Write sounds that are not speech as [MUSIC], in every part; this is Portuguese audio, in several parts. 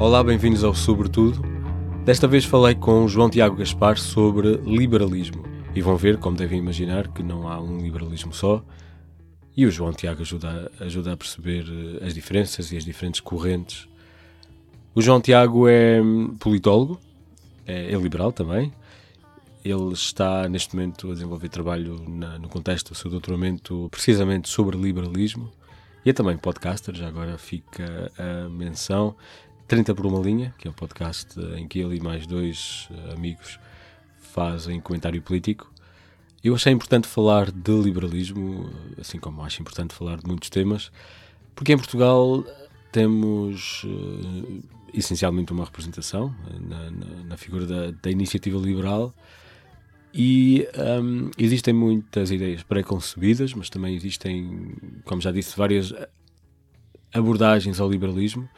Olá, bem-vindos ao Sobretudo. Desta vez falei com João Tiago Gaspar sobre liberalismo. E vão ver, como devem imaginar, que não há um liberalismo só. E o João Tiago ajuda, ajuda a perceber eh, as diferenças e as diferentes correntes. O João Tiago é hum, politólogo, é, é liberal também. Ele está neste momento a desenvolver trabalho na, no contexto do seu doutoramento precisamente sobre liberalismo. E é também podcaster, já agora fica a menção. 30 por uma linha, que é um podcast em que ele e mais dois eh, amigos fazem comentário político. Eu achei importante falar de liberalismo, assim como acho importante falar de muitos temas, porque em Portugal temos uh, essencialmente uma representação eh, na, na, na figura da, da, iniciativa liberal e um, existem muitas ideias pré-concebidas, mas também existem, como já disse, várias abordagens ao liberalismo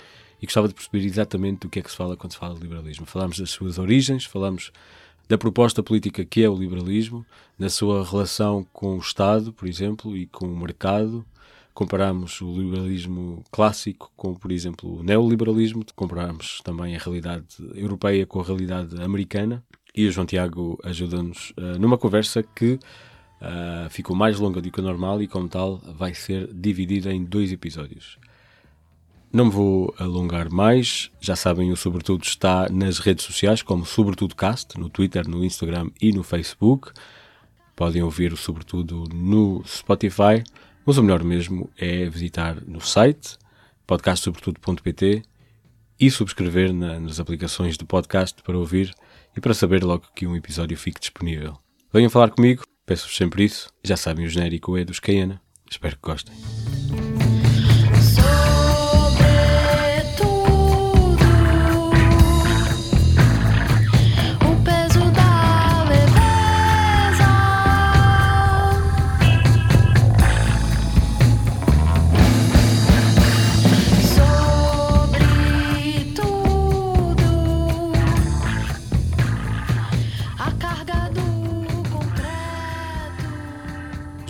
e gostava de perceber exatamente do que é que se fala quando se fala de liberalismo. Falamos das suas origens, falamos da proposta política que é o liberalismo, na sua relação com o Estado, por exemplo, e com o mercado. Comparamos o liberalismo clássico com, por exemplo, o neoliberalismo, comparamos também a realidade europeia com a realidade americana. E o João Tiago ajuda-nos uh, numa conversa que uh, ficou mais longa do que o normal e, como tal, vai ser dividida em dois episódios. Não me vou alongar mais, já sabem, o Sobretudo está nas redes sociais, como Sobretudo Cast, no Twitter, no Instagram e no Facebook. Podem ouvir o Sobretudo no Spotify, mas o melhor mesmo é visitar no site podcastsobretudo.pt e subscrever na, nas aplicações de podcast para ouvir e para saber logo que um episódio fique disponível. Venham falar comigo, peço-vos sempre isso. Já sabem, o genérico é dos Cayena. Espero que gostem.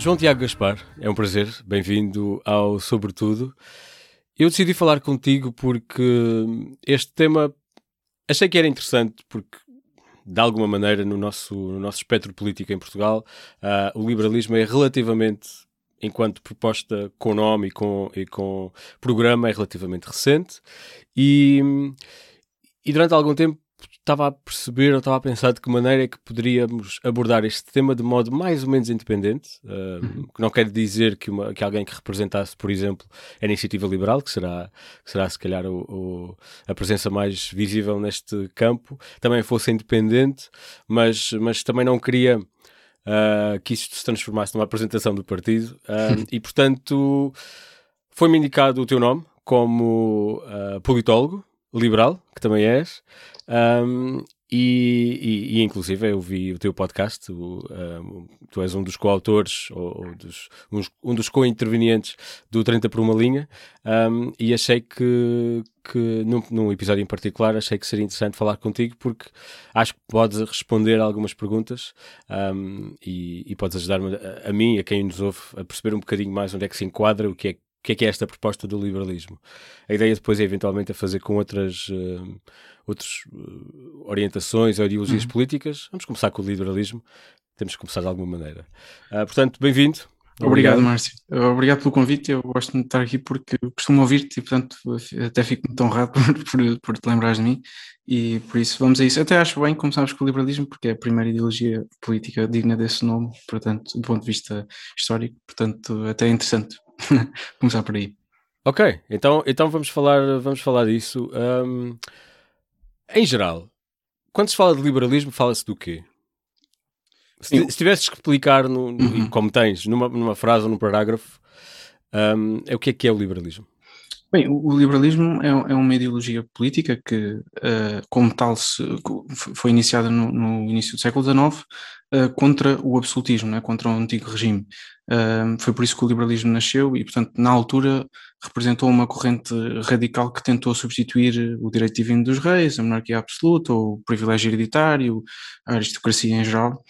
João Tiago Gaspar, é um prazer, bem-vindo ao Sobretudo. Eu decidi falar contigo porque este tema achei que era interessante porque de alguma maneira no nosso, no nosso espectro político em Portugal uh, o liberalismo é relativamente enquanto proposta com nome e com, e com programa é relativamente recente e, e durante algum tempo estava a perceber, ou estava a pensar de que maneira é que poderíamos abordar este tema de modo mais ou menos independente, uh, uhum. que não quer dizer que, uma, que alguém que representasse, por exemplo, a iniciativa liberal, que será, que será se calhar o, o, a presença mais visível neste campo, também fosse independente, mas, mas também não queria uh, que isto se transformasse numa apresentação do partido, uh, [LAUGHS] e portanto foi-me indicado o teu nome como politólogo liberal, que também és, um, e, e, e, inclusive eu vi o teu podcast, o, um, tu és um dos coautores ou, ou dos, uns, um dos co-intervenientes do 30 por uma linha um, e achei que, que num, num, episódio em particular achei que seria interessante falar contigo porque acho que podes responder algumas perguntas e, e, podes ajudar-me a, a mim, a quem nos ouve, a perceber um bocadinho mais onde é que se enquadra, o que é o que é que é esta proposta do liberalismo. A ideia depois é eventualmente a fazer com outras, uh, outras uh, orientações ou ideologias uhum. políticas. Vamos começar com o liberalismo. Temos que começar de alguma maneira. Uh, portanto, bem-vindo. Obrigado, Obrigado, Márcio. Obrigado pelo convite. Eu gosto de estar aqui porque costumo ouvir-te e, portanto, até fico muito honrado [LAUGHS] por, por, por te lembrares de mim. E por isso vamos a isso. Até acho bem começarmos com o liberalismo, porque é a primeira ideologia política digna desse nome, portanto, do ponto de vista histórico. Portanto, até é interessante [LAUGHS] Começar por aí. Ok, então, então vamos, falar, vamos falar disso. Um, em geral, quando se fala de liberalismo, fala-se do quê? Se, se tivesses que explicar, no, uhum. como tens, numa, numa frase ou num parágrafo, um, é o que é que é o liberalismo? Bem, o liberalismo é, é uma ideologia política que, uh, como tal, foi iniciada no, início do século XIX uh, contra o absolutismo, né, contra o antigo regime. Uh, foi por isso que o liberalismo nasceu e, portanto, na altura representou uma corrente radical que tentou substituir o direito divino dos reis, a monarquia absoluta, o privilégio hereditário, a aristocracia em geral,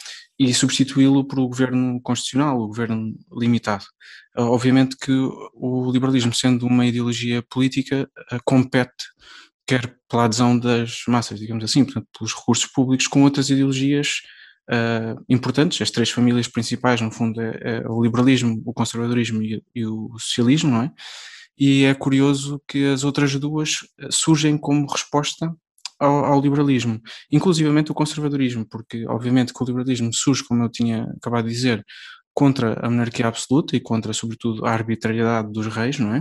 e substituí-lo por o governo constitucional, o governo limitado. Obviamente que o liberalismo, sendo uma ideologia política, compete quer pela adesão das massas, digamos assim, portanto, pelos recursos públicos, com outras ideologias uh, importantes. As três famílias principais, no fundo, é, é o liberalismo, o conservadorismo e, e, o socialismo, não é? E é curioso que as outras duas surgem como resposta ao, ao, liberalismo, inclusivamente o conservadorismo, porque obviamente que o liberalismo surge, como eu tinha acabado de dizer, contra a monarquia absoluta e contra, sobretudo, a arbitrariedade dos reis, não é?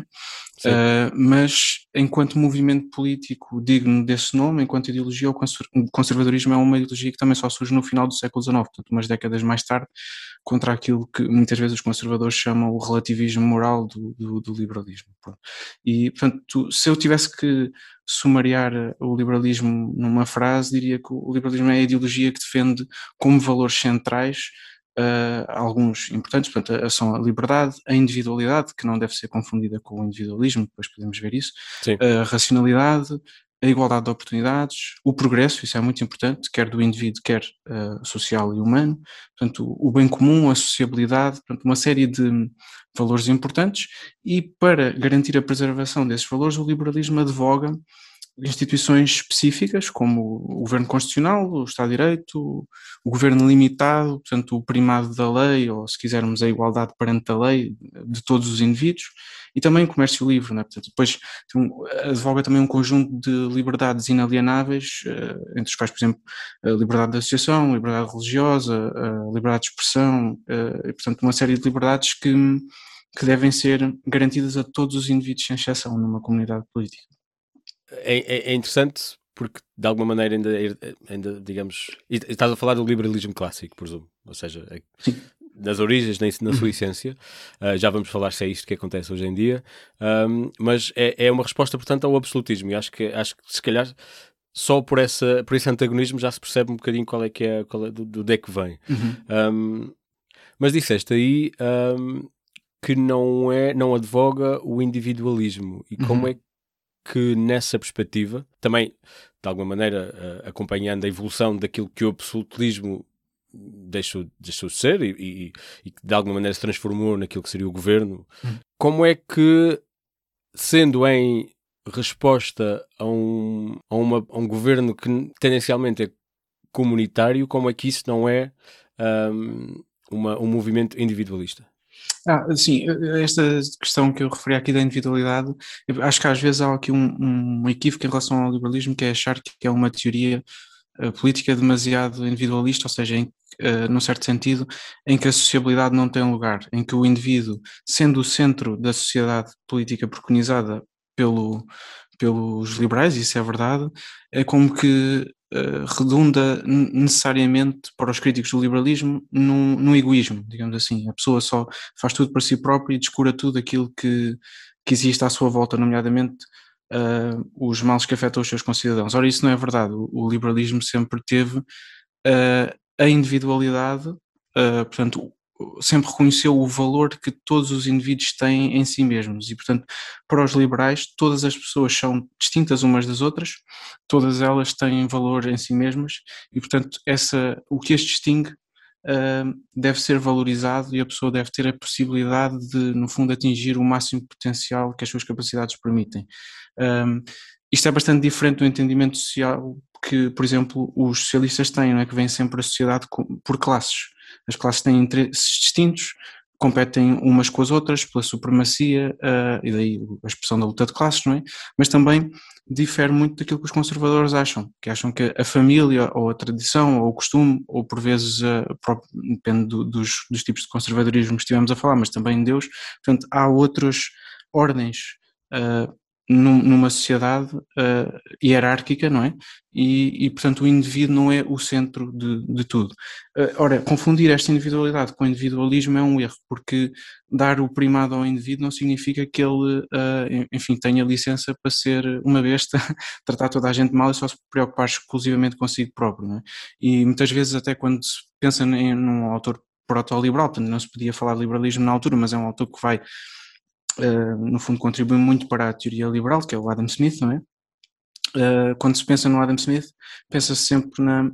Uh, mas, enquanto movimento político digno desse nome, enquanto ideologia, o conservadorismo é uma ideologia que também só surge no final do século XIX, portanto, umas décadas mais tarde, contra aquilo que muitas vezes os conservadores chamam o relativismo moral do, do, do liberalismo. E, portanto, se eu tivesse que sumariar o liberalismo numa frase, diria que o liberalismo é a ideologia que defende como valores centrais uh, alguns importantes, portanto, são a liberdade, a individualidade, que não deve ser confundida com o individualismo, depois podemos ver isso, Sim. a racionalidade, a igualdade de oportunidades, o progresso, isso é muito importante, quer do indivíduo, quer uh, social e humano, portanto, o bem comum, a sociabilidade, portanto, uma série de valores importantes, e para garantir a preservação desses valores, o liberalismo advoga instituições específicas, como o governo constitucional, o Estado de Direito, o governo limitado, portanto, o primado da lei, ou se quisermos, a igualdade perante a lei de todos os indivíduos, e também o comércio livre, né? portanto, depois advoga também um conjunto de liberdades inalienáveis, eh, entre os quais, por exemplo, a liberdade de associação, a liberdade religiosa, a liberdade de expressão, eh, e, portanto, uma série de liberdades que, que devem ser garantidas a todos os indivíduos, sem exceção, numa comunidade política é, é, é interessante porque de alguma maneira ainda, ainda digamos, estás a falar do liberalismo clássico, presumo, ou seja, é, nas origens, na, na sua [CLEARS THROAT] essência, uh, já vamos falar se é isto que acontece hoje em dia, um, mas é, é uma resposta, portanto, ao absolutismo, e acho que, acho que se calhar só por, essa, por esse antagonismo já se percebe um bocadinho qual é que é, qual é do, do deck que vem. Uhum. Um, mas disseste aí um, que não é, não advoga o individualismo, e como uhum. é que nessa perspectiva, também de alguma maneira uh, acompanhando a evolução daquilo que o absolutismo deixou, deixou de ser e, e, e, de alguma maneira se transformou naquilo que seria o governo, hum. como é que, sendo em resposta a um, a, uma, a um governo que tendencialmente é comunitário, como é que isso não é um, uma, um movimento individualista? Ah, sim, esta questão que eu referi aqui da individualidade, acho que às vezes há aqui um, um equívoco em relação ao liberalismo, que é achar que é uma teoria uh, política demasiado individualista, ou seja, em, uh, num certo sentido, em que a sociabilidade não tem lugar, em que o indivíduo, sendo o centro da sociedade política preconizada pelo, pelos liberais, isso é verdade, é como que uh, redunda necessariamente para os críticos do liberalismo num, num, egoísmo, digamos assim. A pessoa só faz tudo para si própria e descura tudo aquilo que, que existe à sua volta, nomeadamente uh, os males que afetam os seus concidadãos. Ora, isso não é verdade. O, o liberalismo sempre teve uh, a individualidade, portanto, sempre reconheceu o valor que todos os indivíduos têm em si mesmos e, portanto, para os liberais, todas as pessoas são distintas umas das outras, todas elas têm valor em si mesmas e, portanto, essa, o que as distingue uh, deve ser valorizado e a pessoa deve ter a possibilidade de, no fundo, atingir o máximo potencial que as suas capacidades permitem. Um, isto é bastante diferente do entendimento social que, por exemplo, os socialistas têm, não é? que vem sempre a sociedade por classes as classes têm interesses distintos, competem umas com as outras pela supremacia, uh, e daí a expressão da luta de classes, não é? Mas também difere muito daquilo que os conservadores acham, que acham que a família, ou a tradição, ou o costume, ou por vezes, uh, próprio, depende do, dos, dos tipos de conservadorismo que estivemos a falar, mas também Deus, portanto, há outras ordens uh, num, numa sociedade uh, hierárquica, não é? E, e, portanto, o indivíduo não é o centro de, de tudo. Uh, ora, confundir esta individualidade com individualismo é um erro, porque dar o primado ao indivíduo não significa que ele, uh, enfim, tenha licença para ser uma besta, [LAUGHS] tratar toda a gente mal e só se preocupar exclusivamente consigo próprio, não é? E muitas vezes, até quando se pensa em, num autor proto-liberal, não se podia falar de liberalismo na altura, mas é um autor que vai uh, no fundo, contribui muito para a teoria liberal, que é o Adam Smith, não é? Uh, quando se pensa no Adam Smith, pensa-se sempre na,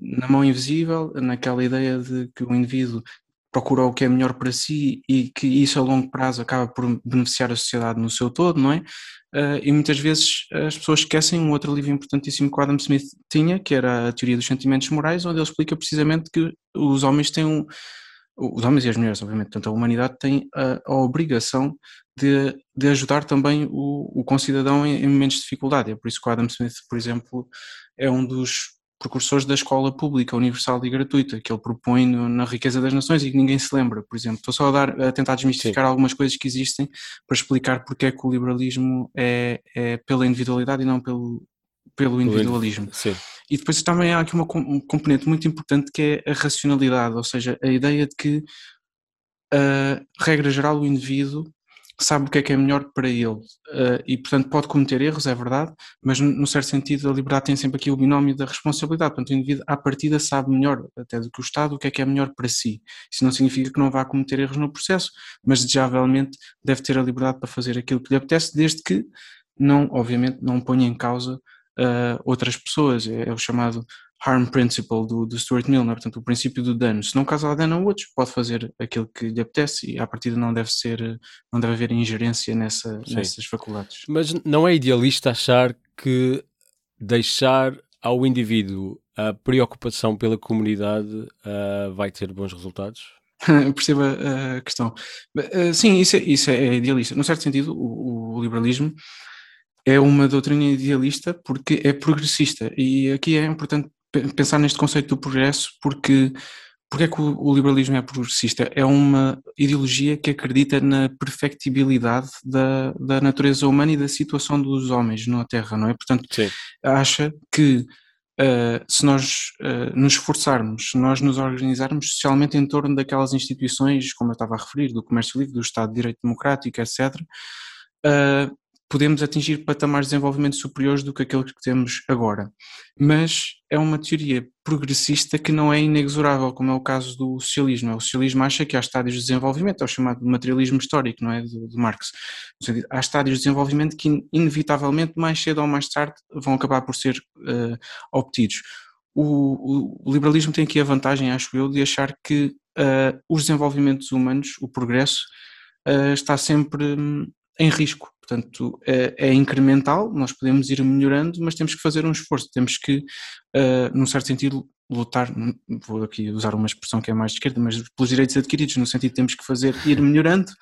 na mão invisível, naquela ideia de que o indivíduo procura o que é melhor para si e que isso a longo prazo acaba por beneficiar a sociedade no seu todo, não é? Uh, e muitas vezes as pessoas esquecem um outro livro importantíssimo que o Adam Smith tinha, que era a Teoria dos Sentimentos Morais, onde ele explica precisamente que os homens têm um. Os homens e as mulheres, obviamente, portanto, a humanidade tem a, a obrigação de, de, ajudar também o, o concidadão em, em momentos de dificuldade. É por isso que o Adam Smith, por exemplo, é um dos precursores da escola pública, universal e gratuita, que ele propõe no, na riqueza das nações e que ninguém se lembra, por exemplo. Estou só a, dar, a tentar desmistificar Sim. algumas coisas que existem para explicar porque é que o liberalismo é, é pela individualidade e não pelo, pelo individualismo. Sim. E depois também há aqui uma um componente muito importante que é a racionalidade, ou seja, a ideia de que, a regra geral, o indivíduo sabe o que é que é melhor para ele uh, e, portanto, pode cometer erros, é verdade, mas, no certo sentido, a liberdade tem sempre aqui o binómio da responsabilidade. Portanto, o indivíduo, à partida, sabe melhor, até do que o Estado, o que é que é melhor para si. Isso não significa que não vá cometer erros no processo, mas, desejavelmente, deve ter a liberdade para fazer aquilo que lhe apetece, desde que não, obviamente, não ponha em causa uh, outras pessoas. É, é o chamado harm principle do, do Stuart Mill, é? portanto o princípio do dano. Se não causar dano a outros, pode fazer aquilo que lhe apetece e à partida não deve ser, não deve haver ingerência nessa, nessas faculdades. Mas não é idealista achar que deixar ao indivíduo a preocupação pela comunidade uh, vai ter bons resultados? [LAUGHS] Perceba a questão. Uh, sim, isso é, isso é idealista. Num certo sentido, o, o liberalismo é uma doutrina idealista porque é progressista e aqui é importante pensar neste conceito do progresso porque porque é que o, liberalismo é progressista? É uma ideologia que acredita na perfectibilidade da, da natureza humana e da situação dos homens na Terra, não é? Portanto, Sim. acha que uh, se nós uh, nos esforçarmos, se nós nos organizarmos socialmente em torno daquelas instituições, como eu estava a referir, do comércio livre, do Estado de Direito Democrático, etc., uh, podemos atingir patamares de desenvolvimento superiores do que aqueles que temos agora. Mas é uma teoria progressista que não é inexorável, como é o caso do socialismo. O socialismo acha que há estádios de desenvolvimento, é o chamado materialismo histórico, não é, de, Marx. Há estádios de desenvolvimento que inevitavelmente, mais cedo ou mais tarde, vão acabar por ser uh, obtidos. O, o, liberalismo tem aqui a vantagem, acho eu, de achar que uh, os desenvolvimentos humanos, o progresso, uh, está sempre um, em risco. Portanto, é, é, incremental, nós podemos ir melhorando, mas temos que fazer um esforço, temos que, uh, num certo sentido, lutar, vou aqui usar uma expressão que é mais de esquerda, mas pelos direitos adquiridos, no sentido temos que fazer, ir melhorando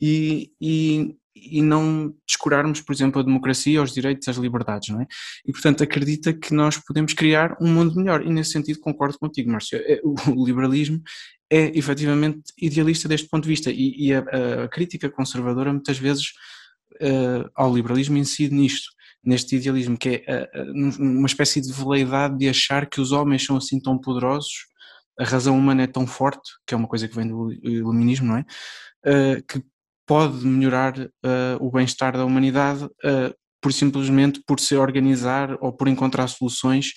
e, e, e não descurarmos, por exemplo, a democracia, os direitos, as liberdades, não é? E, portanto, acredita que nós podemos criar um mundo melhor e, nesse sentido, concordo contigo, Márcio. É, o liberalismo é efetivamente idealista deste ponto de vista e, e a, a, crítica conservadora muitas vezes uh, ao liberalismo incide nisto, neste idealismo, que é uh, uma espécie de veleidade de achar que os homens são assim tão poderosos, a razão humana é tão forte, que é uma coisa que vem do iluminismo, não é? Uh, que pode melhorar o bem-estar da humanidade por simplesmente por se organizar ou por encontrar soluções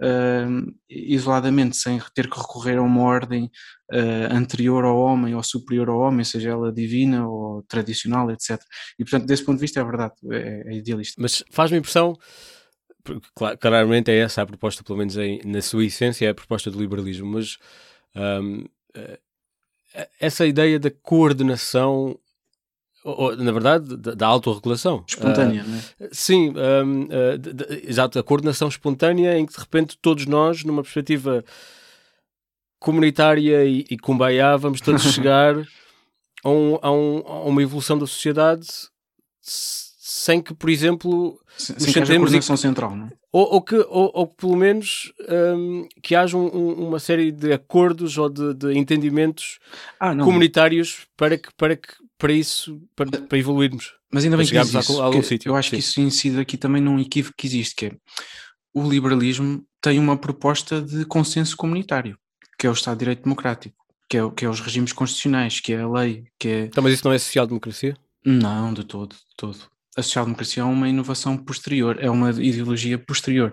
uh, isoladamente, sem ter que recorrer a uma ordem uh, anterior ao homem ou superior ao homem, seja ela divina ou tradicional, etc. E portanto, desse ponto de vista, é verdade, é, é idealista. Mas faz-me impressão. Claramente é essa a proposta, pelo menos em, na sua essência, é a proposta do liberalismo, mas um, eh, essa ideia da coordenação ou, na verdade, da, da autorregulação. Espontânea, uh, não é? Sim, um, uh, exato, a coordenação espontânea em que de repente todos nós, numa perspectiva comunitária e, e cumbaiá, vamos todos [LAUGHS] chegar a, um, a, um, a, uma evolução da sociedade sem que, por exemplo, sem, sem que haja coordenação e, central, não é? Ou, ou, que, ou, ou pelo menos um, que haja um, uma série de acordos ou de, de entendimentos ah, comunitários para que, para que para isso, para, para evoluirmos. Mas ainda bem que isso, a, algum sítio. Eu acho Sim. que isso incide aqui também num equívoco que existe, que é o liberalismo tem uma proposta de consenso comunitário, que é o Estado de Direito Democrático, que é, que é os regimes constitucionais, que é a lei, que é... Então, mas isso não é social-democracia? Não, de todo, de todo. A social-democracia é uma inovação posterior, é uma ideologia posterior.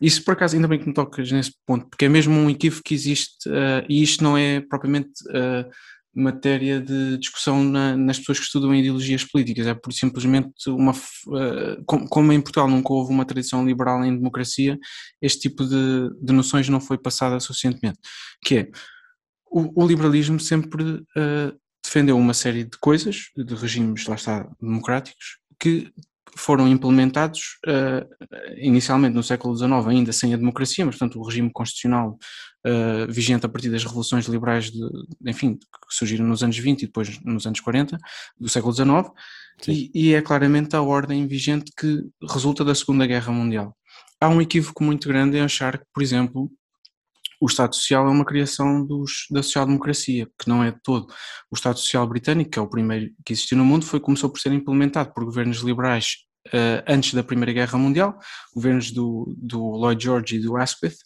Isso, por acaso, ainda bem que me tocas nesse ponto, porque é mesmo um equívoco que existe, uh, e isto não é propriamente... Uh, matéria de discussão na, nas pessoas que estudam ideologias políticas, é por simplesmente uma. Uh, como, em Portugal nunca houve uma tradição liberal em democracia, este tipo de, de noções não foi passada suficientemente. Que é o, o liberalismo sempre uh, defendeu uma série de coisas, de regimes, lá está, democráticos, que foram implementados uh, inicialmente no século XIX, ainda sem a democracia, mas portanto o regime constitucional uh, vigente a partir das revoluções liberais, de, enfim, que surgiram nos anos 20 e depois nos anos 40 do século XIX, e, e, é claramente a ordem vigente que resulta da Segunda Guerra Mundial. Há um equívoco muito grande em achar que, por exemplo, o Estado Social é uma criação dos, da social-democracia, que não é todo. O Estado Social britânico, que é o primeiro que existiu no mundo, foi, começou por ser implementado por governos liberais uh, antes da Primeira Guerra Mundial, governos do, do Lloyd George e do Asquith,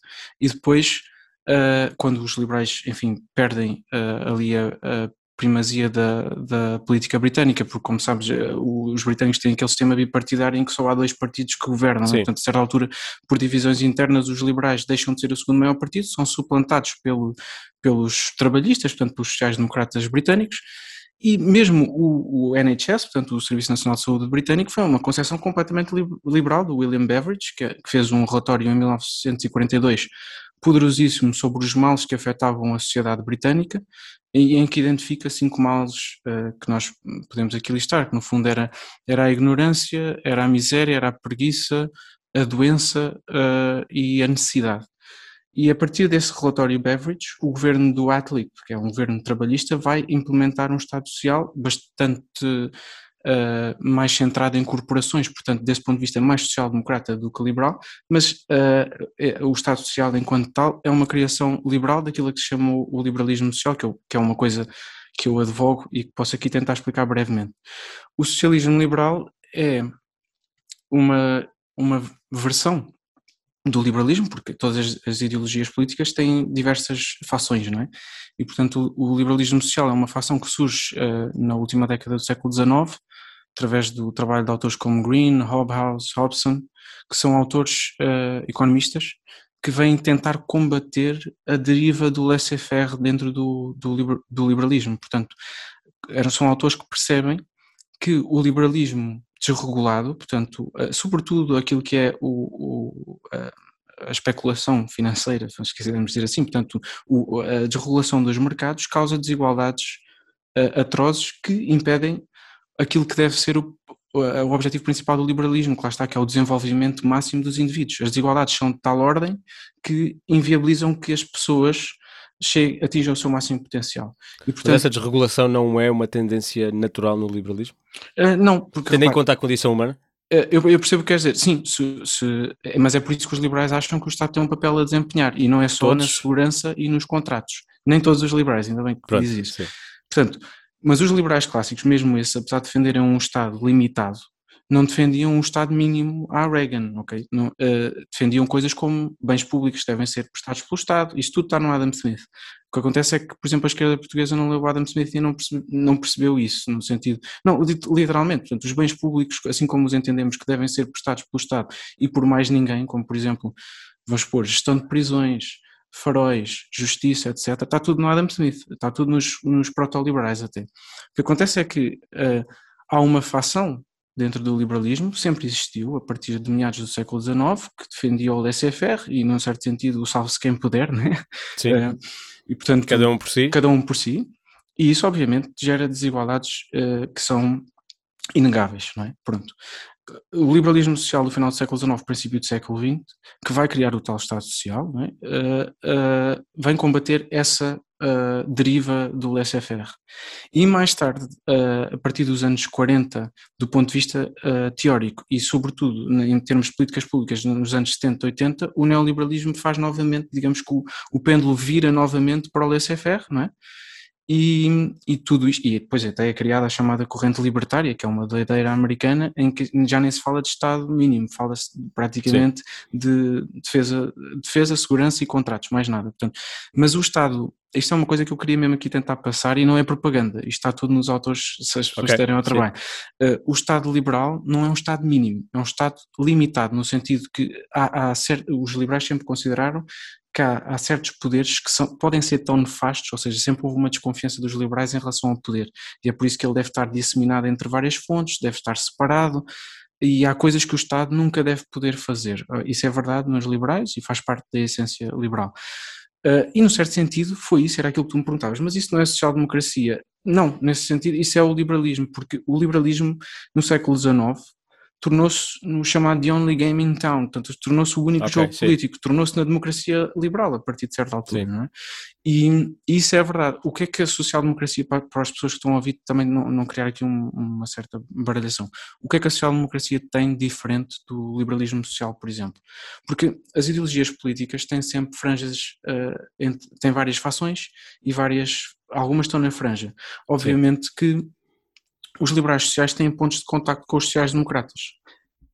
e depois, uh, quando os liberais, enfim, perdem uh, ali a, a primazia da, da política britânica, porque, como sabes, eh, os britânicos têm aquele sistema bipartidário em que só há dois partidos que governam. Né? Portanto, a certa altura, por divisões internas, os liberais deixam de ser o segundo maior partido, são suplantados pelo, pelos trabalhistas, portanto, pelos sociais-democratas britânicos. E mesmo o, o, NHS, portanto, o Serviço Nacional de Saúde britânico, foi uma concepção completamente liberal do William Beveridge, que, que fez um relatório em 1942 poderosíssimo sobre os males que afetavam a sociedade britânica em que identifica cinco males uh, que nós podemos aqui listar, que no fundo era, era a ignorância, era a miséria, era a preguiça, a doença uh, e a necessidade. E a partir desse relatório Beveridge, o governo do Attlee, que é um governo trabalhista, vai implementar um Estado Social bastante uh, mais centrado em corporações, portanto, desse ponto de vista, mais social-democrata do que liberal, mas uh, o Estado Social, enquanto tal, é uma criação liberal daquilo que se chama o liberalismo social, que, eu, que é uma coisa que eu advogo e que posso aqui tentar explicar brevemente. O socialismo liberal é uma, uma versão do liberalismo, porque todas as, as, ideologias políticas têm diversas fações, não é? E, portanto, o, o liberalismo social é uma fação que surge uh, na última década do século XIX, através do trabalho de autores como Green, Hobhouse, Hobson, que são autores uh, economistas que vêm tentar combater a deriva do laissez-faire dentro do, do, liber, do liberalismo. Portanto, são autores que percebem que o liberalismo desregulado, portanto, uh, sobretudo aquilo que é o, o a especulação financeira, se quisermos dizer assim, portanto, o, a desregulação dos mercados causa desigualdades uh, atrozes que impedem aquilo que deve ser o, o objetivo principal do liberalismo, que lá está, que é o desenvolvimento máximo dos indivíduos. As desigualdades são de tal ordem que inviabilizam que as pessoas chegue, atinja o seu máximo potencial. E, portanto, Mas essa desregulação não é uma tendência natural no liberalismo? Uh, não, porque... Tendo em conta a condição humana? Uh, eu, eu, percebo o que quer dizer, sim, se, se, mas é por isso que os liberais acham que o Estado tem um papel a desempenhar, e não é só todos? na segurança e nos contratos. Nem todos os liberais, ainda bem que Pronto, diz isso. Sim. Portanto, mas os liberais clássicos, mesmo esses, apesar de defenderem um Estado limitado, não defendiam um Estado mínimo à Reagan, ok? Não, uh, defendiam coisas como bens públicos devem ser prestados pelo Estado, isso tudo está no Adam Smith. O que acontece é que, por exemplo, a esquerda portuguesa não leu o Adam Smith e não, percebe, não percebeu isso, no sentido, não, literalmente, portanto, os bens públicos, assim como os entendemos que devem ser prestados pelo Estado e por mais ninguém, como por exemplo, vamos supor, gestão de prisões, faróis, justiça, etc., está tudo no Adam Smith, está tudo nos, nos proto-liberais até. O que acontece é que uh, há uma fação dentro do liberalismo, sempre existiu, a partir de meados do século XIX, que defendia o laissez-faire e, num certo sentido, o salve-se quem puder, né? Sim. Uh, e, portanto, cada um por si. Cada um por si. E isso, obviamente, gera desigualdades uh, que são inegáveis, não é? Pronto. O liberalismo social do final do século XIX, princípio do século XX, que vai criar o tal Estado Social, é? uh, uh, vem combater essa uh, deriva do laissez-faire. E mais tarde, a partir dos anos 40, do ponto de vista teórico e, sobretudo, em termos de políticas públicas, nos anos 70, 80, o neoliberalismo faz novamente, digamos que o, o pêndulo vira novamente para o laissez-faire, não é? E, e, tudo isto, e depois até é criada a chamada corrente libertária, que é uma doideira americana, em que já nem se fala de Estado mínimo, fala-se praticamente Sim. de defesa, defesa, segurança e contratos, mais nada. Portanto, mas o Estado, isto é uma coisa que eu queria mesmo aqui tentar passar e não é propaganda, isto está tudo nos autores, se as pessoas okay. terem ao trabalho. Uh, o Estado liberal não é um Estado mínimo, é um Estado limitado, no sentido que há, há os liberais sempre consideraram que há, há, certos poderes que são, podem ser tão nefastos, ou seja, sempre houve uma desconfiança dos liberais em relação ao poder, e é por isso que ele deve estar disseminado entre várias fontes, deve estar separado, e há coisas que o Estado nunca deve poder fazer. Ah, isso é verdade nos liberais e faz parte da essência liberal. Uh, e, no certo sentido, foi isso, era aquilo que tu me perguntavas, mas isso não é social-democracia? Não, nesse sentido, isso é o liberalismo, porque o liberalismo no século XIX tornou-se no chamado The Only Game in Town, portanto, tornou-se o único okay, jogo sim. político, tornou-se na democracia liberal a partir de certa altura, não é? E, isso é verdade. O que é que a social-democracia, para, para, as pessoas que estão a ouvir, também não, não criar aqui um, uma certa baralhação, o que é que a social-democracia tem diferente do liberalismo social, por exemplo? Porque as ideologias políticas têm sempre franjas, uh, entre, têm várias fações e várias, algumas estão na franja. Obviamente sim. que os liberais sociais têm pontos de contacto com os sociais-democratas.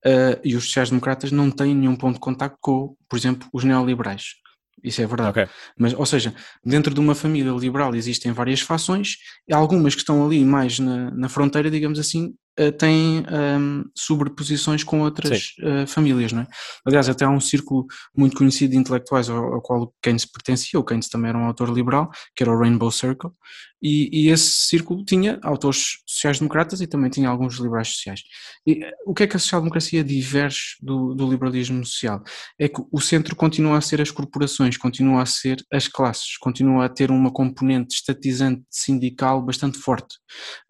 Uh, e os sociais-democratas não têm nenhum ponto de contacto com, por exemplo, os neoliberais. Isso é verdade. Okay. Mas, ou seja, dentro de uma família liberal existem várias fações, algumas que estão ali mais na, na fronteira, digamos assim, uh, têm um, sobreposições com outras uh, famílias, não é? Aliás, até há um círculo muito conhecido de intelectuais ao, ao qual Keynes pertencia, o Keynes também era um autor liberal, que era o Rainbow Circle, e, e, esse círculo tinha autores sociais-democratas e também tinha alguns liberais sociais. E eh, o que é que a social-democracia diverge do, do, liberalismo social? É que o centro continua a ser as corporações, continua a ser as classes, continua a ter uma componente estatizante sindical bastante forte.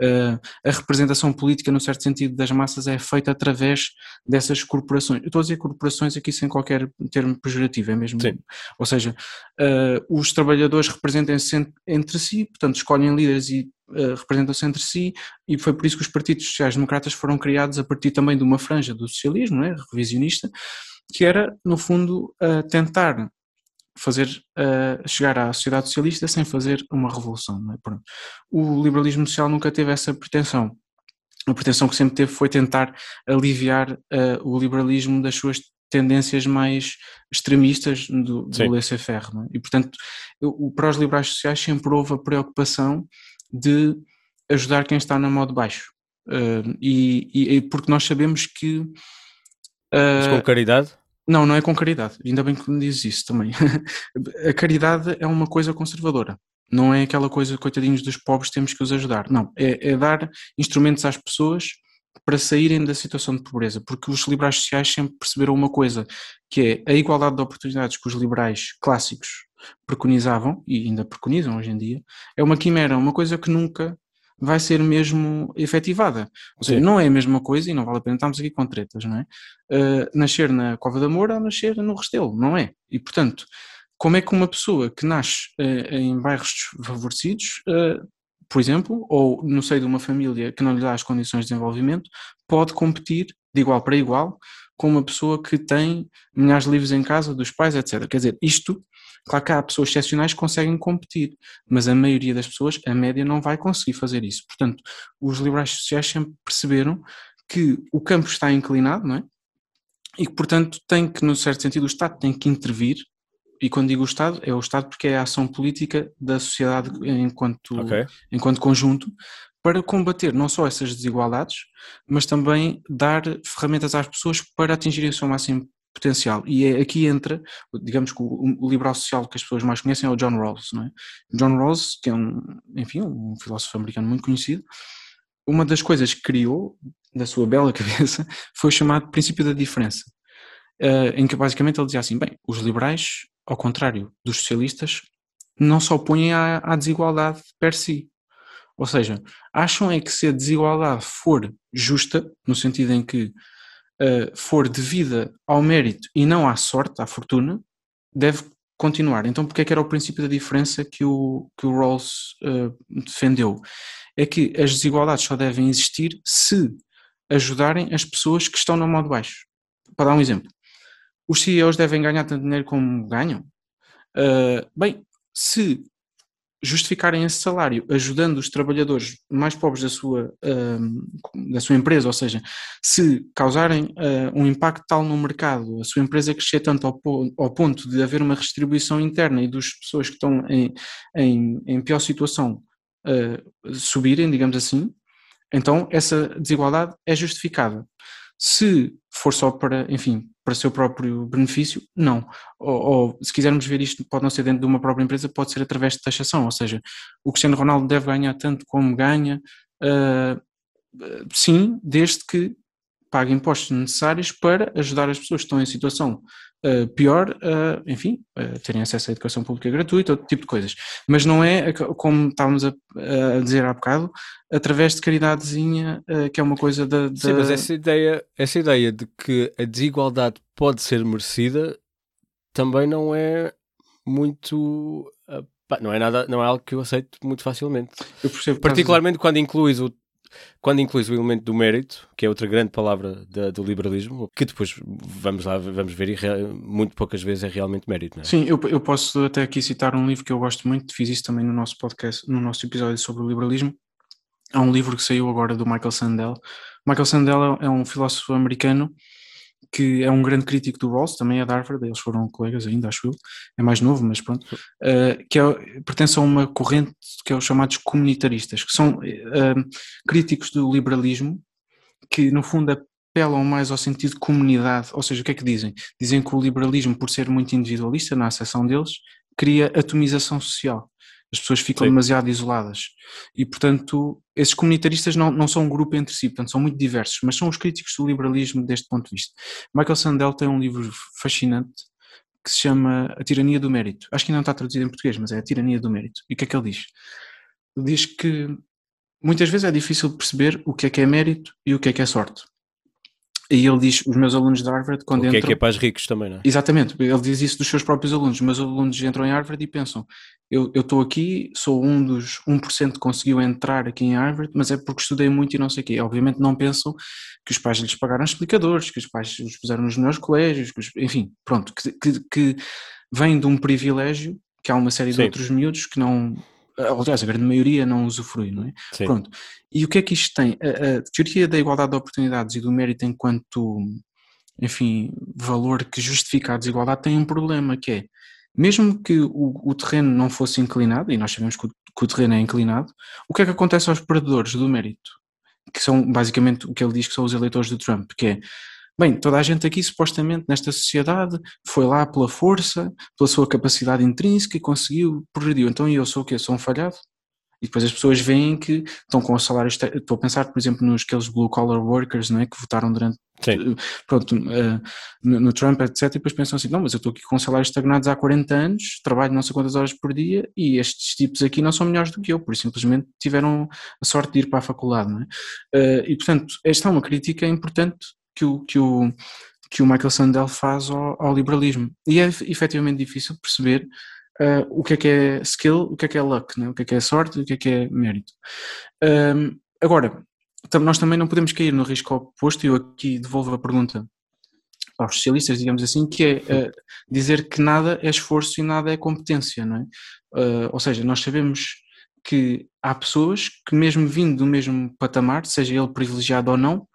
Uh, a representação política, no certo sentido, das massas é feita através dessas corporações. Eu estou a dizer corporações aqui sem qualquer termo pejorativo, é mesmo? Sim. Ou seja, uh, os trabalhadores representam-se entre si, portanto, escolhem escolhem líderes e uh, representam-se entre si, e foi por isso que os partidos sociais-democratas foram criados a partir também de uma franja do socialismo, né, revisionista, que era, no fundo, uh, tentar fazer uh, chegar à sociedade socialista sem fazer uma revolução. É? O liberalismo social nunca teve essa pretensão. A pretensão que sempre teve foi tentar aliviar uh, o liberalismo das suas tendências mais extremistas do, do laissez-faire. É? E, portanto, eu, para os liberais sociais sempre houve a preocupação de ajudar quem está na mão de baixo. Uh, e, e, porque nós sabemos que. Uh, Mas com caridade? Não, não é com caridade. Ainda bem que me dizes isso também. [LAUGHS] a caridade é uma coisa conservadora. Não é aquela coisa, coitadinhos dos pobres, temos que os ajudar. Não, é, é dar instrumentos às pessoas para saírem da situação de pobreza, porque os liberais sociais sempre perceberam uma coisa, que é a igualdade de oportunidades que os liberais clássicos preconizavam, e ainda preconizam hoje em dia, é uma quimera, uma coisa que nunca vai ser mesmo efetivada. Ou seja, Sim. não é a mesma coisa, e não vale a pena estarmos aqui com tretas, não é? Uh, nascer na Cova da Moura ou nascer no Restelo, não é? E, portanto, como é que uma pessoa que nasce uh, em bairros desfavorecidos uh, por exemplo, ou no seio de uma família que não lhe dá as condições de desenvolvimento, pode competir de igual para igual com uma pessoa que tem milhares de livros em casa, dos pais, etc. Quer dizer, isto, claro que há pessoas excepcionais que conseguem competir, mas a maioria das pessoas, a média, não vai conseguir fazer isso. Portanto, os liberais sociais sempre perceberam que o campo está inclinado, não é? E que, portanto, tem que, no certo sentido, o Estado tem que intervir e quando digo o Estado, é o Estado porque é a ação política da sociedade enquanto, okay. enquanto conjunto para combater não só essas desigualdades, mas também dar ferramentas às pessoas para atingirem o seu máximo potencial. E é, aqui entra, digamos que o, o, liberal social que as pessoas mais conhecem é o John Rawls, não é? John Rawls, que é um, enfim, um filósofo americano muito conhecido, uma das coisas que criou da sua bela [LAUGHS] cabeça foi o chamado princípio da diferença, uh, em que basicamente ele dizia assim, bem, os liberais ao contrário dos socialistas, não se opõem à, à desigualdade per si. Ou seja, acham é que se a desigualdade for justa, no sentido em que uh, for devida ao mérito e não à sorte, à fortuna, deve continuar. Então, porque é que era o princípio da diferença que o, que o Rawls uh, defendeu? É que as desigualdades só devem existir se ajudarem as pessoas que estão na mão de baixo. Para dar um exemplo, os CEOs devem ganhar tanto dinheiro como ganham? Uh, bem, se justificarem esse salário ajudando os trabalhadores mais pobres da sua, uh, da sua empresa, ou seja, se causarem uh, um impacto tal no mercado, a sua empresa crescer tanto ao, ao, ponto de haver uma redistribuição interna e das pessoas que estão em, em, em pior situação subirem, digamos assim, então essa desigualdade é justificada. Se for só para, enfim, para seu próprio benefício, não. Ou, ou, se quisermos ver isto, pode não ser dentro de uma própria empresa, pode ser através de taxação, ou seja, o Cristiano Ronaldo deve ganhar tanto como ganha, uh, sim, desde que pague impostos necessários para ajudar as pessoas que estão em situação Uh, pior, uh, enfim, uh, terem acesso à educação pública gratuita, outro tipo de coisas. Mas não é, como estávamos a, a dizer há bocado, através de caridadezinha, que é uma coisa da, da... Sim, mas essa ideia, essa ideia de que a desigualdade pode ser merecida também não é muito... não é nada, não é algo que eu aceito muito facilmente. Eu percebo Particularmente quando incluís o quando incluís o elemento do mérito, que é outra grande palavra do liberalismo, que depois vamos lá, vamos ver, e muito poucas vezes é realmente mérito, não é? Sim, eu, eu posso até aqui citar um livro que eu gosto muito, fiz isso também no nosso podcast, no nosso episódio sobre o liberalismo. Há um livro que saiu agora do Michael Sandel. Michael Sandel é um filósofo americano que é um grande crítico do Rawls, também é da Harvard, eles foram colegas ainda, acho eu, é mais novo, mas pronto, uh, que é, pertence a uma corrente que é os chamados comunitaristas, que são uh, críticos do liberalismo, que no fundo apelam mais ao sentido de comunidade, ou seja, o que é que dizem? Dizem que o liberalismo, por ser muito individualista na acessão deles, cria atomização social as pessoas ficam Sim. demasiado isoladas. E, portanto, esses comunitaristas não, não são um grupo entre si, portanto, são muito diversos, mas são os críticos do liberalismo deste ponto de vista. Michael Sandel tem um livro fascinante que se chama A Tirania do Mérito. Acho que ainda não está traduzido em português, mas é A Tirania do Mérito. E o que é que ele diz? Ele diz que muitas vezes é difícil perceber o que é que é mérito e o que é que é sorte. E ele diz, os meus alunos de Harvard, quando entram... O que é que é para os ricos também, não é? Exatamente, ele diz isso dos seus próprios alunos. Os meus alunos entram em Harvard e pensam, eu estou aqui, sou um dos 1% que conseguiu entrar aqui em Harvard, mas é porque estudei muito e não sei o quê. Obviamente não pensam que os pais lhes pagaram explicadores, que os pais os puseram nos melhores colégios, os, enfim, pronto, que, que, que vem de um privilégio, que há uma série Sim. de outros miúdos que não, aliás, a grande maioria não usufrui, não é? Sim. Pronto. E o que é que isto tem? A, a, teoria da igualdade de oportunidades e do mérito enquanto, enfim, valor que justifica a desigualdade tem um problema que é, mesmo que o, o terreno não fosse inclinado, e nós sabemos que o, que o terreno é inclinado, o que é que acontece aos perdedores do mérito? Que são basicamente o que ele diz que são os eleitores do Trump, que é Bem, toda a gente aqui, supostamente, nesta sociedade, foi lá pela força, pela sua capacidade intrínseca e conseguiu, progrediu. Então eu sou o quê? Sou um falhado? E depois as pessoas veem que estão com o salário. Estou a pensar, por exemplo, nos aqueles blue collar workers não é, que votaram durante. Sim. Pronto, uh, no, no, Trump, etc. E depois pensam assim: não, mas eu estou aqui com salários estagnados há 40 anos, trabalho não sei quantas horas por dia e estes tipos aqui não são melhores do que eu, por simplesmente tiveram a sorte de ir para a faculdade. Não é? Uh, e portanto, esta é uma crítica importante que o, que o, que o Michael Sandel faz ao, ao liberalismo. E é efetivamente difícil perceber uh, o que é que é skill, o que é que é luck, né? o que é que é sorte, o que é que é mérito. Um, agora, nós também não podemos cair no risco oposto, e eu aqui devolvo a pergunta aos socialistas, digamos assim, que é uh, dizer que nada é esforço e nada é competência, não é? Uh, ou seja, nós sabemos que há pessoas que mesmo vindo do mesmo patamar, seja ele privilegiado ou não,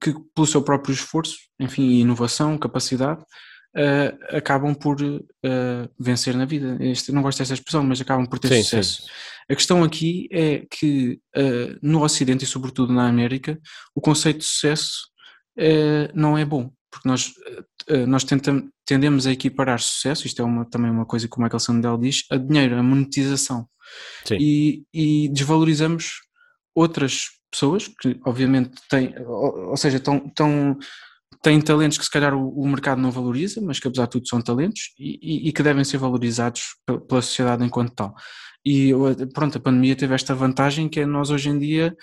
que pelo seu próprio esforço, enfim, inovação, capacidade, uh, acabam por uh, vencer na vida. Este, não gosto dessa expressão, mas acabam por ter sim, sucesso. Sim. A questão aqui é que uh, no Ocidente e sobretudo na América, o conceito de sucesso não é bom, porque nós, nós tentamos, tendemos a equiparar sucesso, isto é uma, também uma coisa que o Michael Sandel diz, a dinheiro, a monetização. E, e desvalorizamos outras pessoas que obviamente têm, ou, ou seja, tão, tão, têm talentos que se calhar o, o, mercado não valoriza, mas que apesar de tudo são talentos e, e, e que devem ser valorizados pela sociedade enquanto tal. E pronto, a pandemia teve esta vantagem que é nós hoje em dia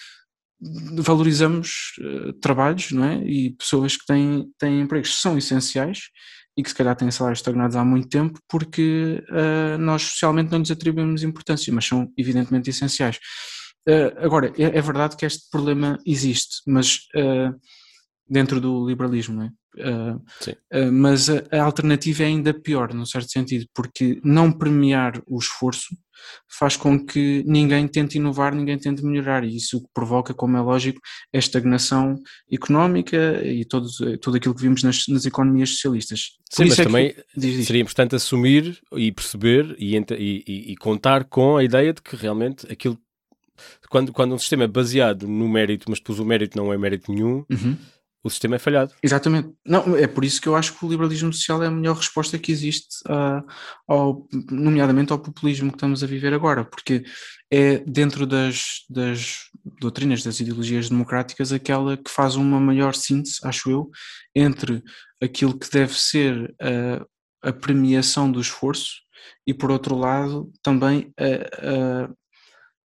valorizamos uh, trabalhos não é? e pessoas que têm, têm empregos que são essenciais e que se calhar têm salários estagnados há muito tempo porque uh, nós socialmente não lhes atribuímos importância, mas são evidentemente essenciais. Uh, agora, é, é, verdade que este problema existe, mas uh, dentro do liberalismo, não é? Uh, mas a, a, alternativa é ainda pior, num certo sentido, porque não premiar o esforço faz com que ninguém tente inovar, ninguém tente melhorar, e isso provoca, como é lógico, a estagnação económica e todo, tudo aquilo que vimos nas, nas economias socialistas. Sim, mas é também que, diz, diz. seria importante assumir e perceber e, e, e, contar com a ideia de que realmente aquilo quando, quando um sistema é baseado no mérito, mas depois o mérito não é mérito nenhum, uhum. o sistema é falhado. Exatamente. Não, é por isso que eu acho que o liberalismo social é a melhor resposta que existe, uh, ao, nomeadamente ao populismo que estamos a viver agora, porque é dentro das, das doutrinas, das ideologias democráticas, aquela que faz uma maior síntese, acho eu, entre aquilo que deve ser a, a premiação do esforço e, por outro lado, também a, a,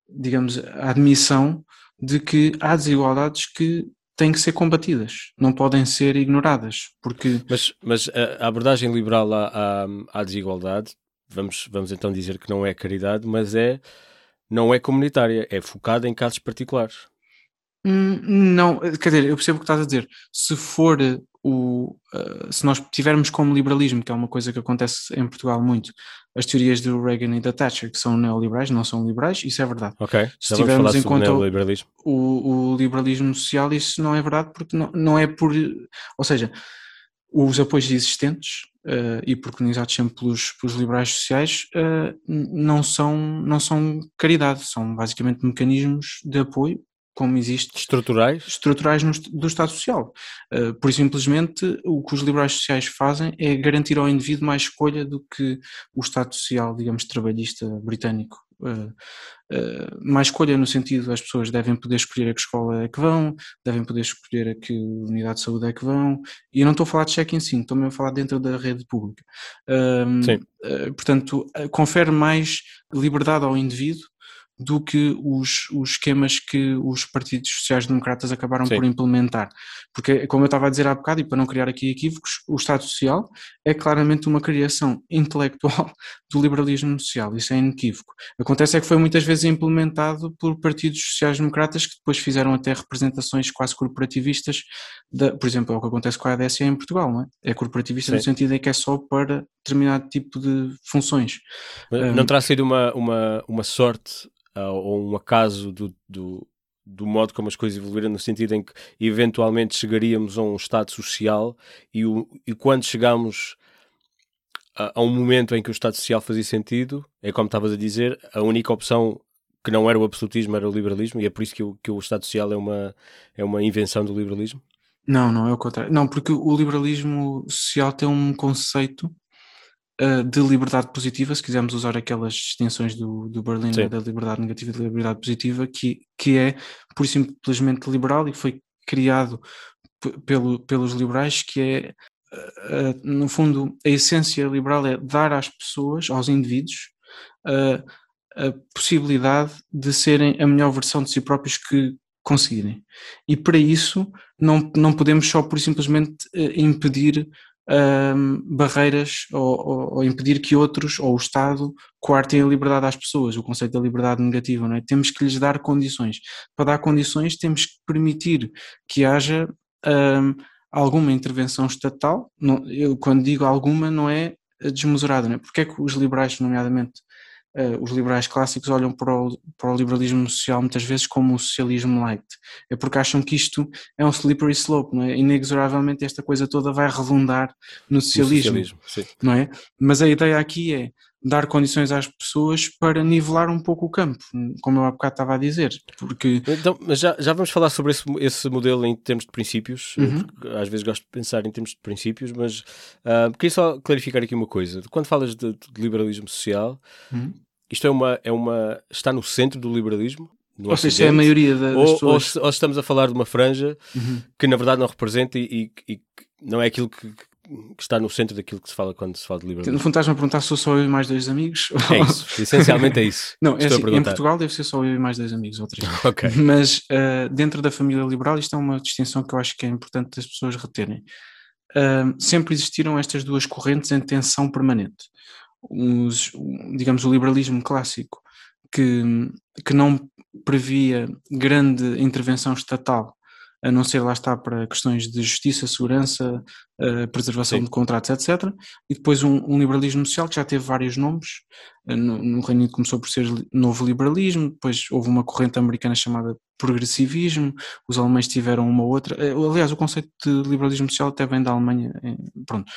digamos, a admissão de que há desigualdades que têm que ser combatidas, não podem ser ignoradas, porque... Mas, mas a abordagem liberal à, à, à desigualdade, vamos, vamos então dizer que não é caridade, mas é não é comunitária, é focada em casos particulares. Hum, não, quer dizer, eu percebo o que estás a dizer. Se for o. Uh, se nós tivermos como liberalismo, que é uma coisa que acontece em Portugal muito, as teorias do Reagan e da Thatcher, que são neoliberais, não são liberais, isso é verdade. Ok, se tivermos em conta o, o, o, liberalismo social, isso não é verdade, porque não, não é por. Ou seja, os apoios existentes uh, e preconizados sempre pelos, pelos liberais sociais uh, não, são, não são caridade, são basicamente mecanismos de apoio como existe estruturais estruturais no, do Estado Social. Uh, por simplesmente o que os liberais sociais fazem é garantir ao indivíduo mais escolha do que o Estado Social, digamos, trabalhista britânico Uh, uh, mais escolha no sentido as pessoas devem poder escolher a que escola é que vão, devem poder escolher a que unidade de saúde é que vão, e eu não estou a falar de check-in sim, estou mesmo a falar dentro da rede pública. Uh, portanto, confere mais liberdade ao indivíduo do que os, os esquemas que os partidos sociais-democratas acabaram Sim. por implementar. Porque, como eu estava a dizer há bocado, e para não criar aqui equívocos, o Estado Social é claramente uma criação intelectual [LAUGHS] do liberalismo social, isso é inequívoco. Acontece é que foi muitas vezes implementado por partidos sociais-democratas que depois fizeram até representações quase corporativistas, de, por exemplo, é o que acontece com a ADSE em Portugal, não é? É corporativista Sim. no sentido em que é só para determinado tipo de funções. Não terá sido uma, uma, uma sorte uh, ou um acaso do, do, do, modo como as coisas evoluíram, no sentido em que eventualmente chegaríamos a um estado social e, o, e quando chegamos a, a, um momento em que o estado social fazia sentido, é como estavas a dizer, a única opção que não era o absolutismo era o liberalismo e é por isso que o, que o estado social é uma, é uma invenção do liberalismo? Não, não é o contrário. Não, porque o liberalismo social tem um conceito uh, de liberdade positiva, se quisermos usar aquelas distinções do, do Berlim né, da liberdade negativa e da liberdade positiva, que, que é por simplesmente liberal e foi criado pelo, pelos liberais, que é, uh, no fundo, a essência liberal é dar às pessoas, aos indivíduos, a possibilidade de serem a melhor versão de si próprios que conseguirem. E para isso não, não podemos só por simplesmente impedir um, barreiras ou, ou, ou, impedir que outros ou o Estado coartem a liberdade às pessoas, o conceito da liberdade negativa, não é? Temos que lhes dar condições. Para dar condições temos que permitir que haja um, alguma intervenção estatal, não, eu quando digo alguma não é desmesurada, não é? Porque é que os liberais, nomeadamente, uh, os liberais clássicos olham para o, para o, liberalismo social muitas vezes como o socialismo light. É porque acham que isto é um slippery slope, não é? Inexoravelmente esta coisa toda vai redundar no socialismo, socialismo não é? Mas a ideia aqui é dar condições às pessoas para nivelar um pouco o campo, como eu há bocado estava a dizer, porque... Então, mas já, já vamos falar sobre esse, esse modelo em termos de princípios, uhum. às vezes gosto de pensar em termos de princípios, mas uh, queria só clarificar aqui uma coisa, quando falas de, de liberalismo social, uhum. isto é uma, é uma... está no centro do liberalismo? Ou seja, é a maioria das ou, pessoas... Ou, ou, estamos a falar de uma franja uhum. que na verdade não representa e, e, e não é aquilo que, que está no centro daquilo que se fala quando se fala de liberalismo. No fundo estás-me a perguntar se sou só eu e mais dois amigos? É isso, [LAUGHS] essencialmente é isso. Não, é assim, em Portugal deve ser só eu e mais dois amigos ou três. [LAUGHS] ok. Mas uh, dentro da família liberal isto é uma distinção que eu acho que é importante as pessoas reterem. Uh, sempre existiram estas duas correntes em tensão permanente. Os, digamos, o liberalismo clássico que, que não previa grande intervenção estatal a não ser lá está para questões de justiça, segurança, uh, preservação Sim. de contratos, etc. E depois um, um, liberalismo social que já teve vários nomes. Uh, no, no, Reino Unido começou por ser novo liberalismo, depois houve uma corrente americana chamada progressivismo, os alemães tiveram uma outra. Uh, aliás, o conceito de liberalismo social até vem da Alemanha. pronto.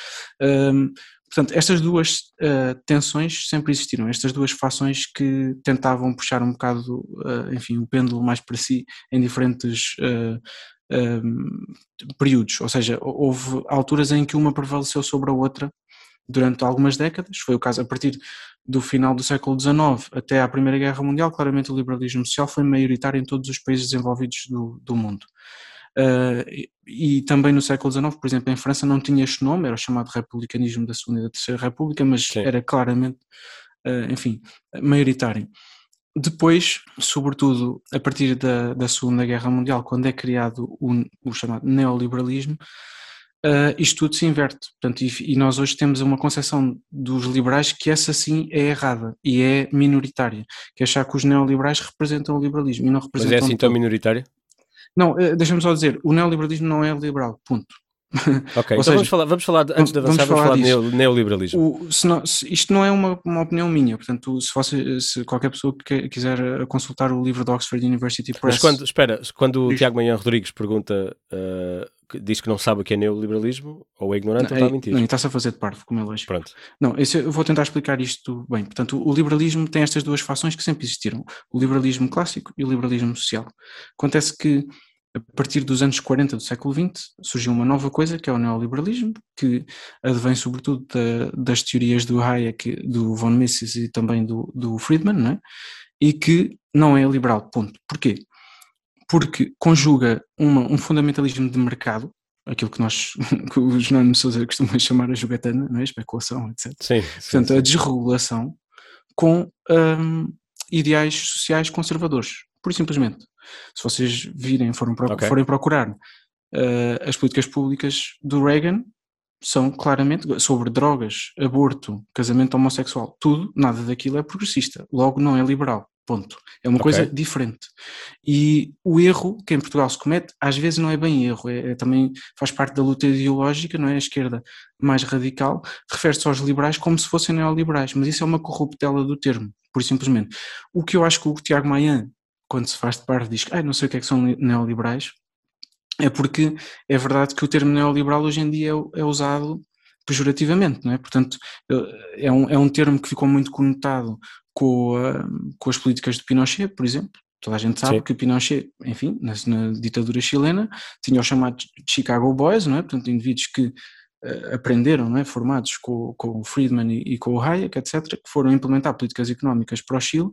Portanto, estas duas uh, tensões sempre existiram, estas duas fações que tentavam puxar um bocado, uh, enfim, o pêndulo mais para si em diferentes uh, períodos, ou seja, houve alturas em que uma prevaleceu sobre a outra durante algumas décadas, foi o caso a partir do final do século XIX até à Primeira Guerra Mundial, claramente o liberalismo social foi maioritário em todos os países desenvolvidos do, do mundo. Uh, e, também no século XIX, por exemplo, em França não tinha este nome, era o chamado republicanismo da Segunda e da Terceira República, mas Sim. era claramente, uh, enfim, maioritário. Depois, sobretudo a partir da, da Segunda Guerra Mundial, quando é criado o, o chamado neoliberalismo, uh, isto tudo se inverte. Portanto, e, e, nós hoje temos uma concepção dos liberais que essa sim é errada e é minoritária, que é achar que os neoliberais representam o liberalismo e não representam. Mas é assim tão minoritária? Não, uh, deixa-me só dizer, o neoliberalismo não é liberal, ponto. Ok, [LAUGHS] então seja, vamos falar, vamos falar antes de avançar, vamos, falar, falar de neoliberalismo. O, se não, se, isto não é uma, uma opinião minha, portanto, se, você, se qualquer pessoa que quiser eh, consultar o livro da Oxford University Press. Mas quando, espera, quando o Tiago Manhã Rodrigues pergunta, uh, diz que não sabe o que é neoliberalismo, ou é ignorante, não, ou está a é, mentir. Não, está-se a fazer de parvo, como é lógico. Pronto. Não, esse, eu vou tentar explicar isto bem. Portanto, o liberalismo tem estas duas fações que sempre existiram: o liberalismo clássico e o liberalismo social. Acontece que a partir dos anos 40 do século XX, surgiu uma nova coisa, que é o neoliberalismo, que advém sobretudo da, das teorias do Hayek, do von Mises e também do, do Friedman, não é? e que não é liberal, ponto. Porquê? Porque conjuga uma, um fundamentalismo de mercado, aquilo que nós, [LAUGHS] que os Jerónimo Sousa costumam chamar a jogatana, não é? especulação, etc. Sim, Portanto, sim, a desregulação com um, ideais sociais conservadores, por simplesmente. Se vocês virem, forem, okay. forem procurar uh, as políticas públicas do Reagan, são claramente sobre drogas, aborto, casamento homossexual, tudo, nada daquilo é progressista, logo não é liberal. Ponto. É uma okay. coisa diferente. E o erro que em Portugal se comete, às vezes não é bem erro, é, é também faz parte da luta ideológica, não é? A esquerda mais radical refere-se aos liberais como se fossem neoliberais, mas isso é uma corruptela do termo, por simplesmente. O que eu acho que o Tiago Maia quando se faz de parte, diz que ah, não sei o que é que são neoliberais, é porque é verdade que o termo neoliberal hoje em dia é, é usado pejorativamente, não é? Portanto, é um, é um termo que ficou muito conotado com, a, com as políticas de Pinochet, por exemplo. Toda a gente sabe Sim. que Pinochet, enfim, na, na, ditadura chilena, tinha os chamados Chicago Boys, não é? Portanto, indivíduos que uh, aprenderam, não é? Formados com, com o Friedman e, e com o Hayek, etc., que foram implementar políticas económicas para o Chile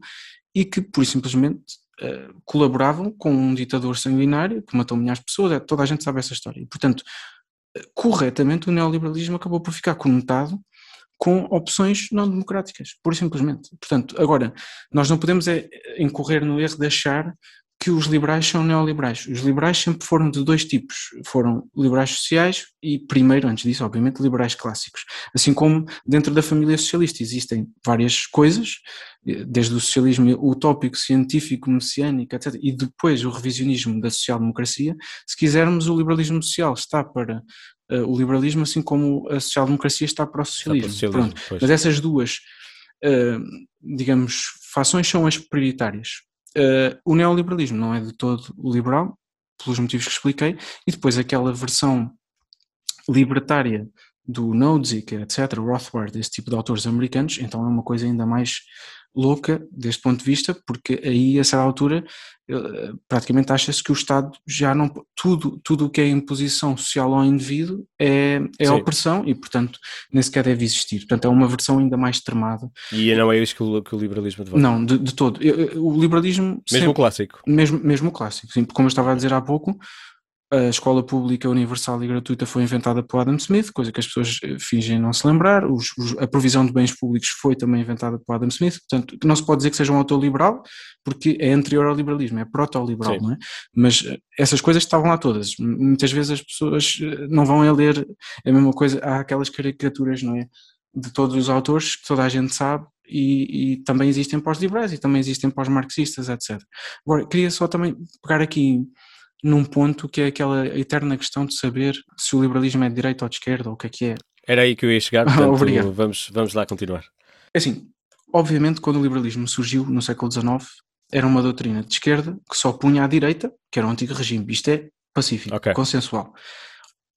e que, por simplesmente, eh, colaboravam com um ditador sanguinário que matou milhares de pessoas, é, toda a gente sabe essa história. E, portanto, corretamente o neoliberalismo acabou por ficar conotado com opções não democráticas, pura e simplesmente. Portanto, agora, nós não podemos é incorrer no erro de achar que os liberais são neoliberais. Os liberais sempre foram de dois tipos. Foram liberais sociais e, primeiro, antes disso, obviamente, liberais clássicos. Assim como dentro da família socialista existem várias coisas, desde o socialismo utópico, científico, messiânico, etc., e depois o revisionismo da social-democracia. Se quisermos, o liberalismo social está para uh, o liberalismo, assim como a social-democracia está para o socialismo. Para o socialismo Mas essas duas, uh, digamos, fações são as prioritárias Uh, o neoliberalismo não é de todo liberal, pelos motivos que expliquei, e depois aquela versão libertária do Nozick, etc., Rothbard, esse tipo de autores americanos, então é uma coisa ainda mais louca deste ponto de vista, porque aí a certa altura eh, praticamente acha-se que o Estado já não tudo tudo o que é imposição social ao indivíduo é, é opressão e portanto nem sequer deve existir, portanto é uma versão ainda mais extremada. E não é isso que o, que o liberalismo advoga? Não, de, de todo. O liberalismo... Mesmo sempre, o clássico? Mesmo, mesmo o clássico, sim, como eu estava a dizer há pouco, a escola pública universal e gratuita foi inventada por Adam Smith, coisa que as pessoas eh, fingem não se lembrar. Os, os, a provisão de bens públicos foi também inventada por Adam Smith. Portanto, não se pode dizer que seja um autor liberal, porque é anterior ao liberalismo, é proto-liberal, não é? Mas eh, essas coisas estavam lá todas. Muitas vezes as pessoas eh, não vão a ler a mesma coisa. Há aquelas caricaturas, não é? De todos os autores que toda a gente sabe e, e, também existem pós-liberais e também existem pós-marxistas, etc. Agora, queria só também pegar aqui num ponto que é aquela eterna questão de saber se o liberalismo é de direita ou de esquerda ou o que é que é. Era aí que eu ia chegar, [LAUGHS] portanto Obrigado. Vamos, vamos lá continuar. É assim, obviamente quando o liberalismo surgiu no século XIX era uma doutrina de esquerda que só punha à direita, que era o antigo regime. Isto é pacífico, okay. consensual.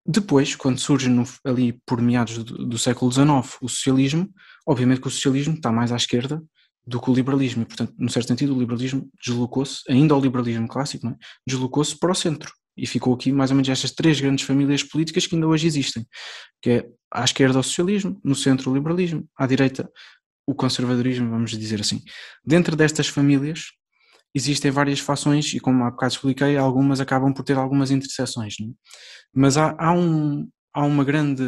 Depois, quando surge no, ali por meados do, do século XIX o socialismo, obviamente que o socialismo está mais à esquerda do que o liberalismo. E, portanto, num certo sentido, o liberalismo deslocou-se, ainda ao liberalismo clássico, é? deslocou-se para o centro. E ficou aqui mais ou menos estas três grandes famílias políticas que ainda hoje existem, que é à esquerda o socialismo, no centro o liberalismo, à direita o conservadorismo, vamos dizer assim. Dentro destas famílias existem várias fações e, como há bocado expliquei, algumas acabam por ter algumas interseções. É? Mas há, há, um, há uma grande,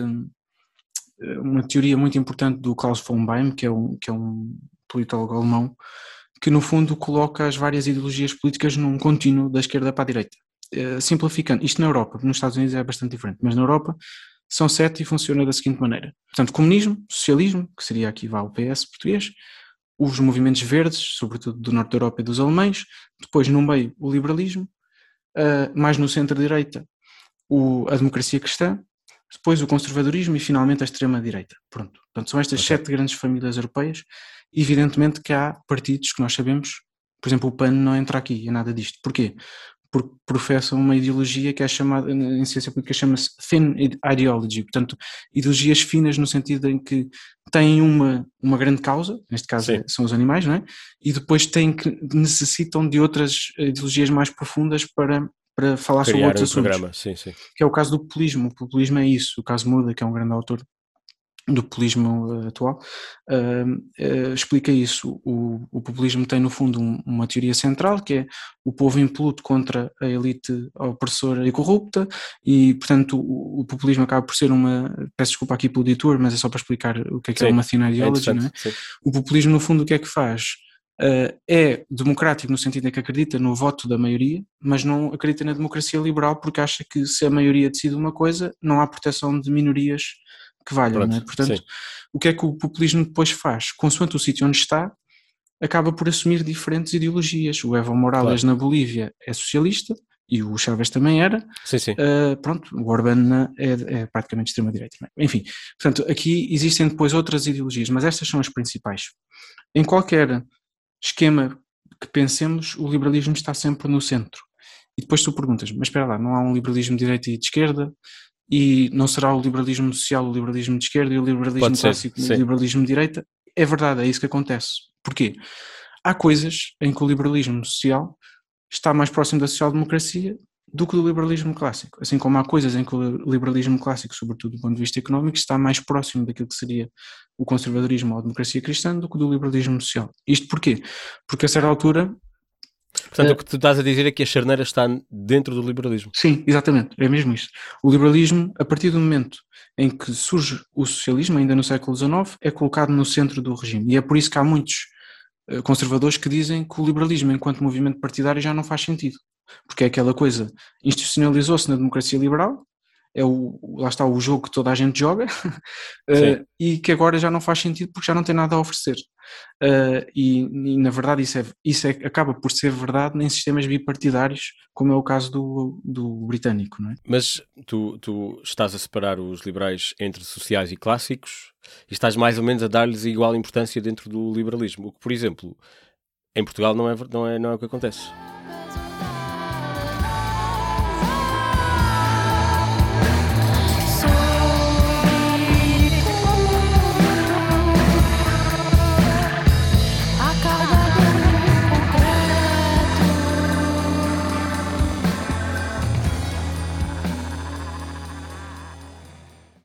uma teoria muito importante do Klaus von Beim, que é um, que é um politólogo alemão, que no fundo coloca as várias ideologias políticas num contínuo da esquerda para a direita. Uh, simplificando, isto na Europa, nos Estados Unidos é bastante diferente, mas na Europa são sete e funciona da seguinte maneira. Portanto, comunismo, socialismo, que seria aqui vá o PS português, os movimentos verdes, sobretudo do norte da Europa e dos alemães, depois no meio o liberalismo, uh, mais no centro-direita a democracia cristã, depois o conservadorismo e finalmente a extrema-direita. Pronto. Portanto, são estas okay. sete grandes famílias europeias. Evidentemente que há partidos que nós sabemos, por exemplo, o PAN não entra aqui, é nada disto. Porquê? porque professam uma ideologia que é chamada, em ciência política chama-se thin ideology, portanto, ideologias finas no sentido em que têm uma, uma grande causa, neste caso é, são os animais, não é? E depois têm que, necessitam de outras ideologias mais profundas para, para falar Criar sobre outros um assuntos. Programa. Sim, sim. Que é o caso do populismo. O populismo é isso. O caso Muda, que é um grande autor do populismo uh, atual, uh, uh, explica isso. O, o, populismo tem, no fundo, um, uma teoria central, que é o povo impluto contra a elite opressora e corrupta, e, portanto, o, o, populismo acaba por ser uma. Peço desculpa aqui pelo editor, mas é só para explicar o que é, que é uma thin ideology. É é? O populismo, no fundo, o que é que faz? é democrático no sentido em que acredita no voto da maioria, mas não acredita na democracia liberal porque acha que se a maioria decide uma coisa, não há proteção de minorias que valham, né? Portanto, sim. o que é que o populismo depois faz? Consoante o sítio onde está, acaba por assumir diferentes ideologias. O Evo Morales claro. na Bolívia é socialista e o Chávez também era. Sim, sim. Uh, pronto, o Orbán é, é praticamente extrema-direita. É? Enfim, portanto, aqui existem depois outras ideologias, mas estas são as principais. Em qualquer esquema que pensemos, o liberalismo está sempre no centro. E depois tu perguntas, mas espera lá, não há um liberalismo de direita e de esquerda? E não será o liberalismo social o liberalismo de esquerda e o liberalismo clássico o liberalismo de direita. É verdade, é isso que acontece. Porquê? Há coisas em que o liberalismo social está mais próximo da social-democracia do que do liberalismo clássico. Assim como há coisas em que o liberalismo clássico, sobretudo do ponto de vista económico, está mais próximo daquilo que seria o conservadorismo ou a democracia cristã do que do liberalismo social. Isto porquê? Porque a certa altura Portanto, é. o que tu estás a dizer é que a charneira está dentro do liberalismo. Sim, exatamente, é mesmo isso. O liberalismo, a partir do momento em que surge o socialismo, ainda no século XIX, é colocado no centro do regime. E é por isso que há muitos eh, conservadores que dizem que o liberalismo, enquanto movimento partidário, já não faz sentido. Porque é aquela coisa, institucionalizou-se na democracia liberal, é o, lá está o jogo que toda a gente joga [LAUGHS] uh, e que agora já não faz sentido porque já não tem nada a oferecer. Uh, e, e, na verdade isso, é, isso é, acaba por ser verdade em sistemas bipartidários, como é o caso do, do britânico. Não é? Mas tu, tu estás a separar os liberais entre sociais e clássicos e estás mais ou menos a dar-lhes igual importância dentro do liberalismo, o que, por exemplo, em Portugal não é, não é, não é o que acontece.